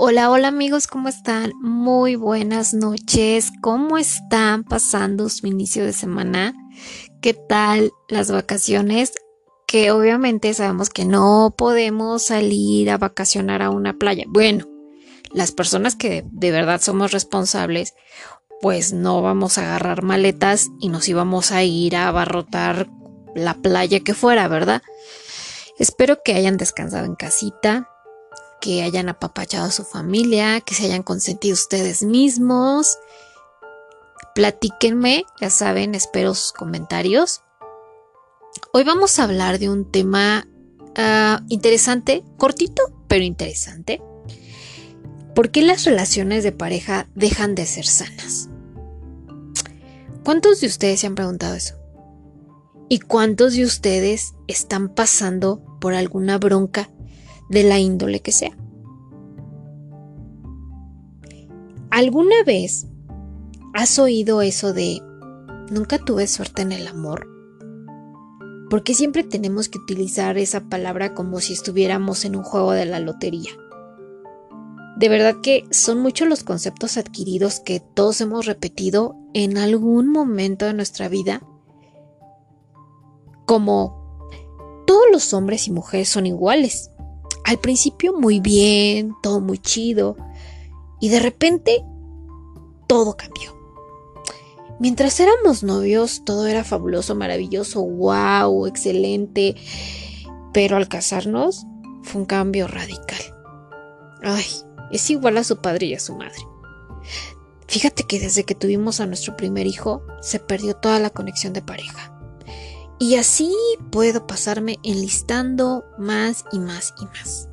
Hola, hola amigos, ¿cómo están? Muy buenas noches. ¿Cómo están pasando su inicio de semana? ¿Qué tal las vacaciones? Que obviamente sabemos que no podemos salir a vacacionar a una playa. Bueno, las personas que de verdad somos responsables, pues no vamos a agarrar maletas y nos íbamos a ir a abarrotar la playa que fuera, ¿verdad? Espero que hayan descansado en casita, que hayan apapachado a su familia, que se hayan consentido ustedes mismos. Platíquenme, ya saben, espero sus comentarios. Hoy vamos a hablar de un tema ah, interesante, cortito, pero interesante. ¿Por qué las relaciones de pareja dejan de ser sanas? ¿Cuántos de ustedes se han preguntado eso? ¿Y cuántos de ustedes están pasando por alguna bronca de la índole que sea. ¿Alguna vez has oído eso de nunca tuve suerte en el amor? Porque siempre tenemos que utilizar esa palabra como si estuviéramos en un juego de la lotería. De verdad que son muchos los conceptos adquiridos que todos hemos repetido en algún momento de nuestra vida, como todos los hombres y mujeres son iguales al principio muy bien, todo muy chido, y de repente todo cambió. Mientras éramos novios, todo era fabuloso, maravilloso, wow, excelente, pero al casarnos fue un cambio radical. Ay, es igual a su padre y a su madre. Fíjate que desde que tuvimos a nuestro primer hijo, se perdió toda la conexión de pareja. Y así puedo pasarme enlistando más y más y más.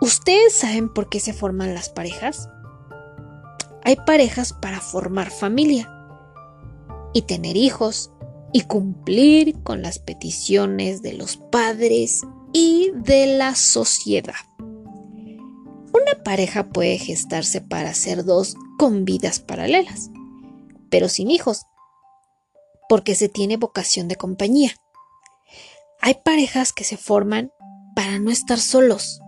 ¿Ustedes saben por qué se forman las parejas? Hay parejas para formar familia y tener hijos y cumplir con las peticiones de los padres y de la sociedad. Una pareja puede gestarse para ser dos con vidas paralelas, pero sin hijos porque se tiene vocación de compañía. Hay parejas que se forman para no estar solos,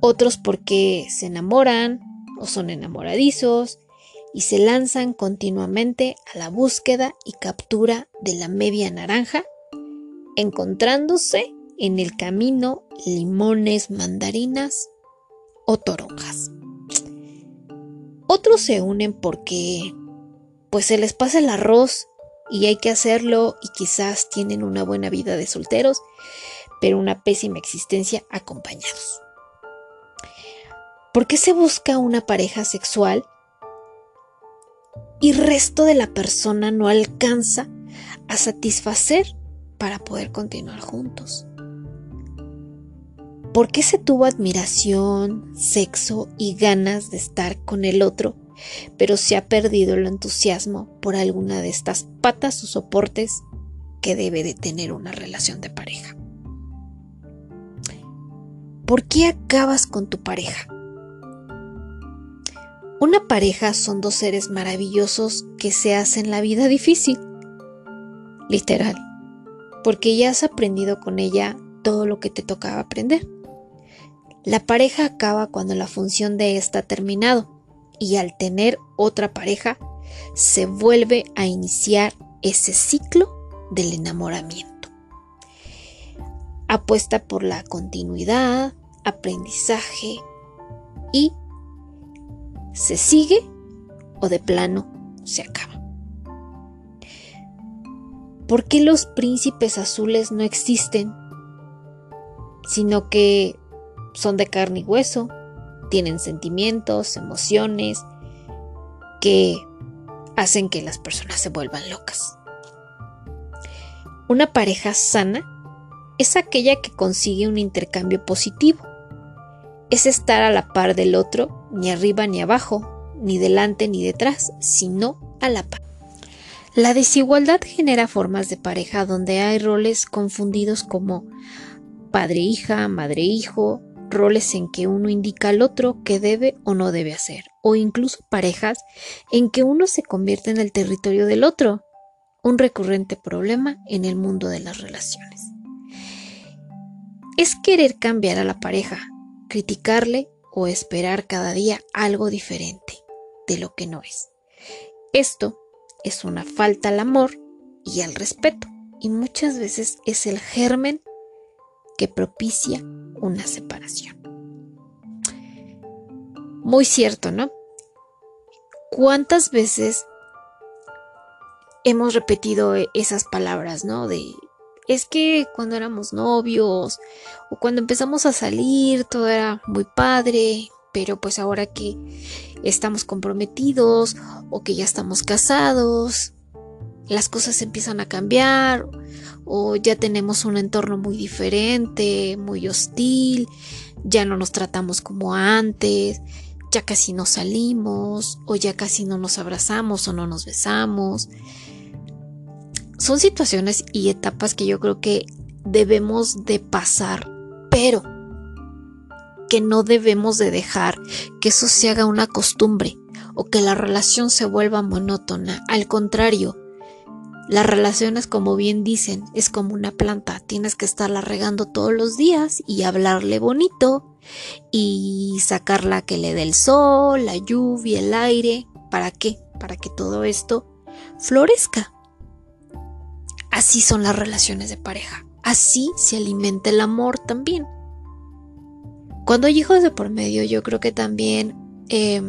otros porque se enamoran o son enamoradizos y se lanzan continuamente a la búsqueda y captura de la media naranja, encontrándose en el camino limones, mandarinas o toronjas. Otros se unen porque pues se les pasa el arroz y hay que hacerlo y quizás tienen una buena vida de solteros, pero una pésima existencia acompañados. ¿Por qué se busca una pareja sexual y resto de la persona no alcanza a satisfacer para poder continuar juntos? ¿Por qué se tuvo admiración, sexo y ganas de estar con el otro pero se ha perdido el entusiasmo por alguna de estas patas o soportes que debe de tener una relación de pareja. ¿Por qué acabas con tu pareja? Una pareja son dos seres maravillosos que se hacen la vida difícil. Literal. Porque ya has aprendido con ella todo lo que te tocaba aprender. La pareja acaba cuando la función de esta ha terminado y al tener otra pareja se vuelve a iniciar ese ciclo del enamoramiento. Apuesta por la continuidad, aprendizaje y se sigue o de plano se acaba. ¿Por qué los príncipes azules no existen? Sino que son de carne y hueso, tienen sentimientos, emociones que hacen que las personas se vuelvan locas. Una pareja sana es aquella que consigue un intercambio positivo. Es estar a la par del otro, ni arriba ni abajo, ni delante ni detrás, sino a la par. La desigualdad genera formas de pareja donde hay roles confundidos como padre-hija, madre-hijo, roles en que uno indica al otro qué debe o no debe hacer, o incluso parejas en que uno se convierte en el territorio del otro, un recurrente problema en el mundo de las relaciones. Es querer cambiar a la pareja, criticarle o esperar cada día algo diferente de lo que no es. Esto es una falta al amor y al respeto y muchas veces es el germen que propicia una separación. Muy cierto, ¿no? ¿Cuántas veces hemos repetido esas palabras, ¿no? De es que cuando éramos novios o cuando empezamos a salir todo era muy padre, pero pues ahora que estamos comprometidos o que ya estamos casados, las cosas empiezan a cambiar o ya tenemos un entorno muy diferente, muy hostil, ya no nos tratamos como antes, ya casi no salimos o ya casi no nos abrazamos o no nos besamos. Son situaciones y etapas que yo creo que debemos de pasar, pero que no debemos de dejar que eso se haga una costumbre o que la relación se vuelva monótona. Al contrario, las relaciones, como bien dicen, es como una planta. Tienes que estarla regando todos los días y hablarle bonito y sacarla que le dé el sol, la lluvia, el aire. ¿Para qué? Para que todo esto florezca. Así son las relaciones de pareja. Así se alimenta el amor también. Cuando hay hijos de por medio, yo creo que también eh,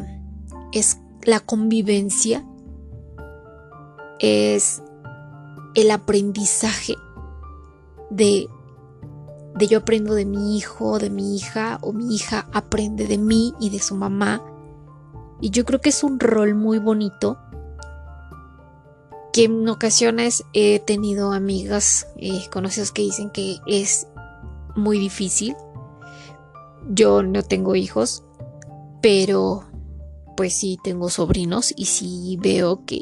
es la convivencia, es el aprendizaje de, de yo aprendo de mi hijo, de mi hija, o mi hija aprende de mí y de su mamá. Y yo creo que es un rol muy bonito que en ocasiones he tenido amigas eh, conocidas que dicen que es muy difícil. Yo no tengo hijos, pero pues sí tengo sobrinos y sí veo que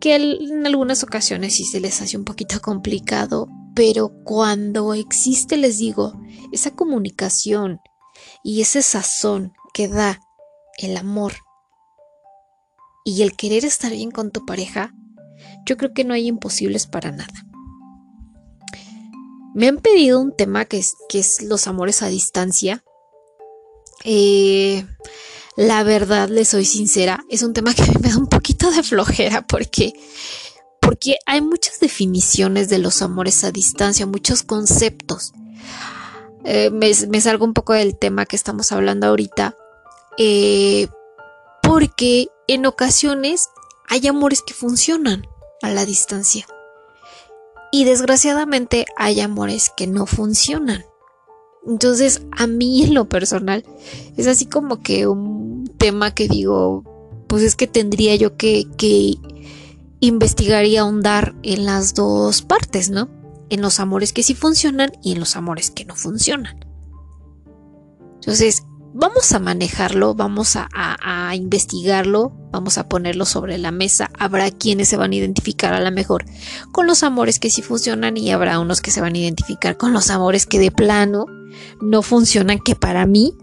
que en algunas ocasiones sí se les hace un poquito complicado, pero cuando existe, les digo, esa comunicación y ese sazón que da el amor y el querer estar bien con tu pareja, yo creo que no hay imposibles para nada. Me han pedido un tema que es, que es los amores a distancia. Eh, la verdad, le soy sincera, es un tema que me da un poquito de flojera porque porque hay muchas definiciones de los amores a distancia, muchos conceptos. Eh, me, salgo un poco del tema que estamos hablando ahorita, eh, porque en ocasiones hay amores que funcionan a la distancia y desgraciadamente hay amores que no funcionan. Entonces, a mí en lo personal, es así como que un tema que digo, pues es que tendría yo que, que investigar y ahondar en las dos partes, ¿no? En los amores que sí funcionan y en los amores que no funcionan. Entonces, vamos a manejarlo, vamos a, investigarlo, vamos a ponerlo sobre la mesa. Habrá quienes se van a identificar a lo mejor con los amores que sí funcionan y habrá unos que se van a identificar con los amores que de plano no funcionan, que para mí,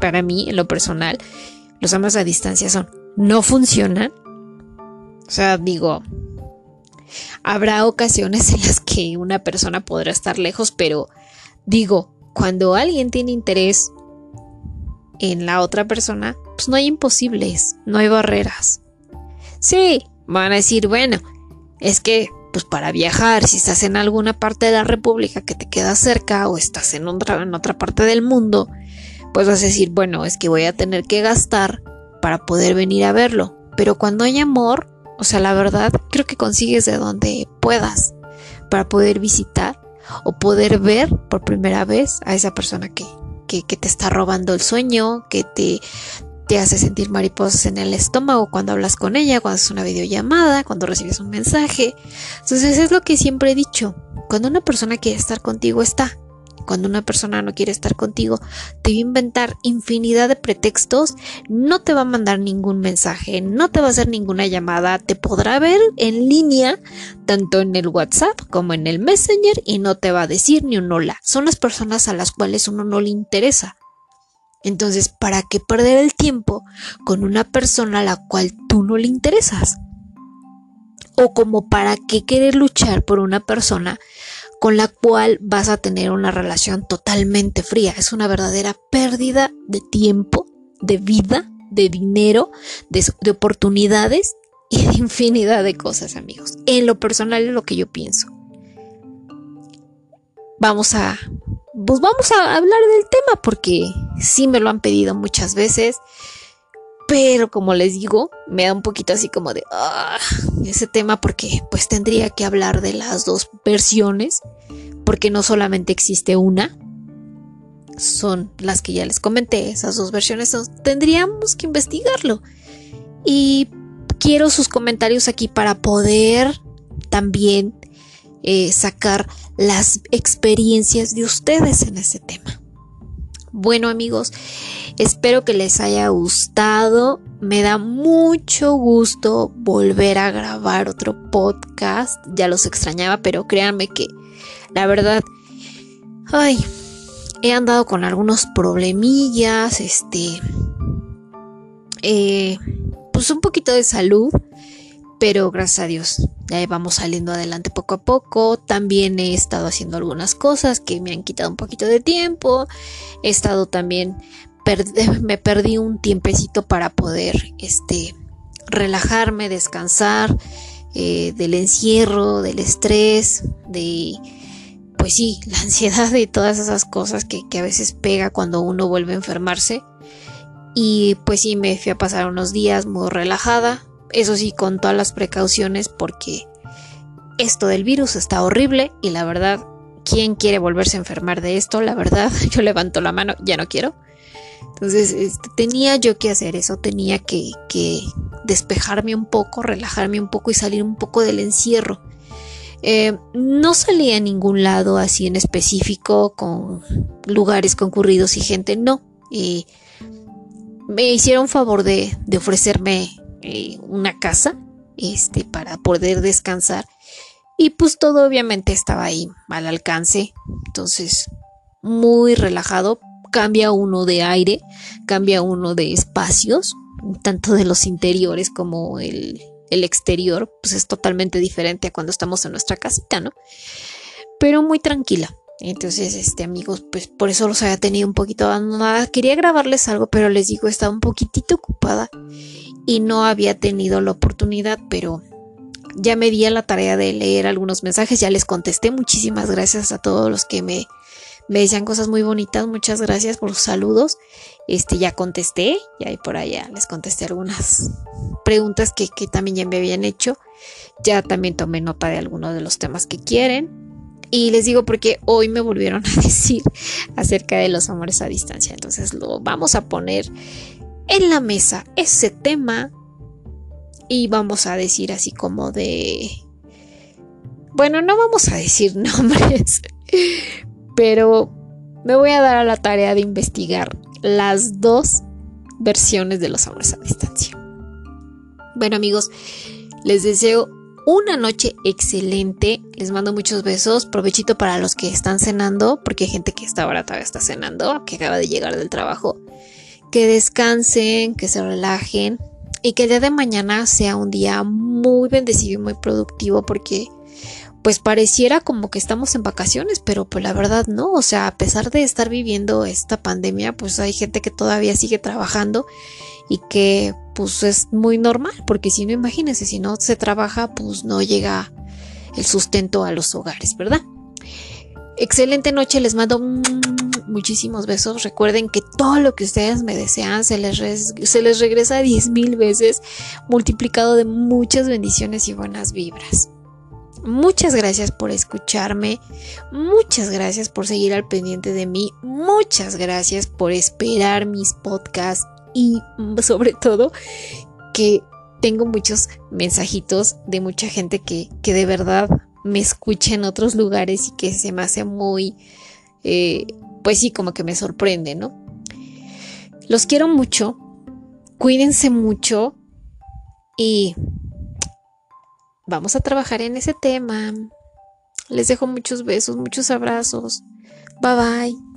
para mí en lo personal, los amores a distancia son no funcionan. O sea, digo, habrá ocasiones en las que una persona podrá estar lejos, pero digo, cuando alguien tiene interés en la otra persona, pues no hay imposibles, no hay barreras. Sí, van a decir, bueno, es que pues para viajar, si estás en alguna parte de la República que te queda cerca o estás en otra, en otra parte del mundo, pues vas a decir, bueno, es que voy a tener que gastar para poder venir a verlo. Pero cuando hay amor, o sea, la verdad, creo que consigues de donde puedas para poder visitar o poder ver por primera vez a esa persona que, que, te está robando el sueño, que te, te hace sentir mariposas en el estómago cuando hablas con ella, cuando haces una videollamada, cuando recibes un mensaje. Entonces es lo que siempre he dicho, cuando una persona quiere estar contigo está, cuando una persona no quiere estar contigo, te va a inventar infinidad de pretextos, no te va a mandar ningún mensaje, no te va a hacer ninguna llamada, te podrá ver en línea, tanto en el WhatsApp como en el Messenger, y no te va a decir ni un hola. Son las personas a las cuales uno no le interesa. Entonces, ¿para qué perder el tiempo con una persona a la cual tú no le interesas? O como para qué querer luchar por una persona con la cual vas a tener una relación totalmente fría. Es una verdadera pérdida de tiempo, de vida, de dinero, de, oportunidades y de infinidad de cosas, amigos. En lo personal es lo que yo pienso. Vamos a, pues vamos a hablar del tema porque sí me lo han pedido muchas veces. Pero como les digo, me da un poquito así como de ah, ese tema porque pues tendría que hablar de las dos versiones, porque no solamente existe una, son las que ya les comenté, esas dos versiones, tendríamos que investigarlo. Y quiero sus comentarios aquí para poder también eh, sacar las experiencias de ustedes en ese tema. Bueno amigos, espero que les haya gustado. Me da mucho gusto volver a grabar otro podcast. Ya los extrañaba, pero créanme que la verdad, ay, he andado con algunos problemillas, este, eh, pues un poquito de salud, pero gracias a Dios ya vamos saliendo adelante poco a poco. También he estado haciendo algunas cosas que me han quitado un poquito de tiempo. He estado también, me perdí un tiempecito para poder, este, relajarme, descansar eh, del encierro, del estrés, de, pues sí, la ansiedad y todas esas cosas que, que a veces pega cuando uno vuelve a enfermarse. Y pues sí, me fui a pasar unos días muy relajada, eso sí, con todas las precauciones porque esto del virus está horrible y la verdad, ¿quién quiere volverse a enfermar de esto? La verdad, yo levanto la mano, ya no quiero. Entonces, este, tenía yo que hacer eso, tenía que, despejarme un poco, relajarme un poco y salir un poco del encierro. Eh, no salí a ningún lado así en específico con lugares concurridos y gente, no. Me hicieron favor de ofrecerme eh, una casa este, para poder descansar. Y pues todo obviamente estaba ahí al alcance. Entonces, muy relajado. Cambia uno de aire, cambia uno de espacios, tanto de los interiores como el, el exterior, pues es totalmente diferente a cuando estamos en nuestra casita, ¿no? Pero muy tranquila. Entonces, este amigos, pues por eso los había tenido un poquito abandonada. Quería grabarles algo, pero les digo, estaba un poquitito ocupada y no había tenido la oportunidad, pero ya me di a la tarea de leer algunos mensajes, ya les contesté. Muchísimas gracias a todos los que me, me decían cosas muy bonitas. Muchas gracias por sus saludos. Este ya contesté, y ahí por allá les contesté algunas preguntas que, que también ya me habían hecho. Ya también tomé nota de algunos de los temas que quieren. Y les digo porque hoy me volvieron a decir acerca de los amores a distancia. Entonces lo vamos a poner en la mesa ese tema y vamos a decir así como de... Bueno, no vamos a decir nombres, pero me voy a dar a la tarea de investigar las dos versiones de los amores a distancia. Bueno amigos, les deseo una noche excelente. Les mando muchos besos. Provechito para los que están cenando, porque hay gente que está ahora todavía está cenando, que acaba de llegar del trabajo que descansen, que se relajen y que el día de mañana sea un día muy bendecido y muy productivo porque pues pareciera como que estamos en vacaciones, pero pues la verdad no, o sea, a pesar de estar viviendo esta pandemia, pues hay gente que todavía sigue trabajando y que pues es muy normal, porque si no imagínense, si no se trabaja, pues no llega el sustento a los hogares, ¿verdad? Excelente noche, les mando muchísimos besos. Recuerden que todo lo que ustedes me desean se les, se les regresa 10 mil veces, multiplicado de muchas bendiciones y buenas vibras. Muchas gracias por escucharme, muchas gracias por seguir al pendiente de mí, muchas gracias por esperar mis podcasts y sobre todo que tengo muchos mensajitos de mucha gente que, que de verdad me escuche en otros lugares y que se me hace muy, eh, pues sí, como que me sorprende, ¿no? Los quiero mucho, cuídense mucho y vamos a trabajar en ese tema. Les dejo muchos besos, muchos abrazos. Bye bye.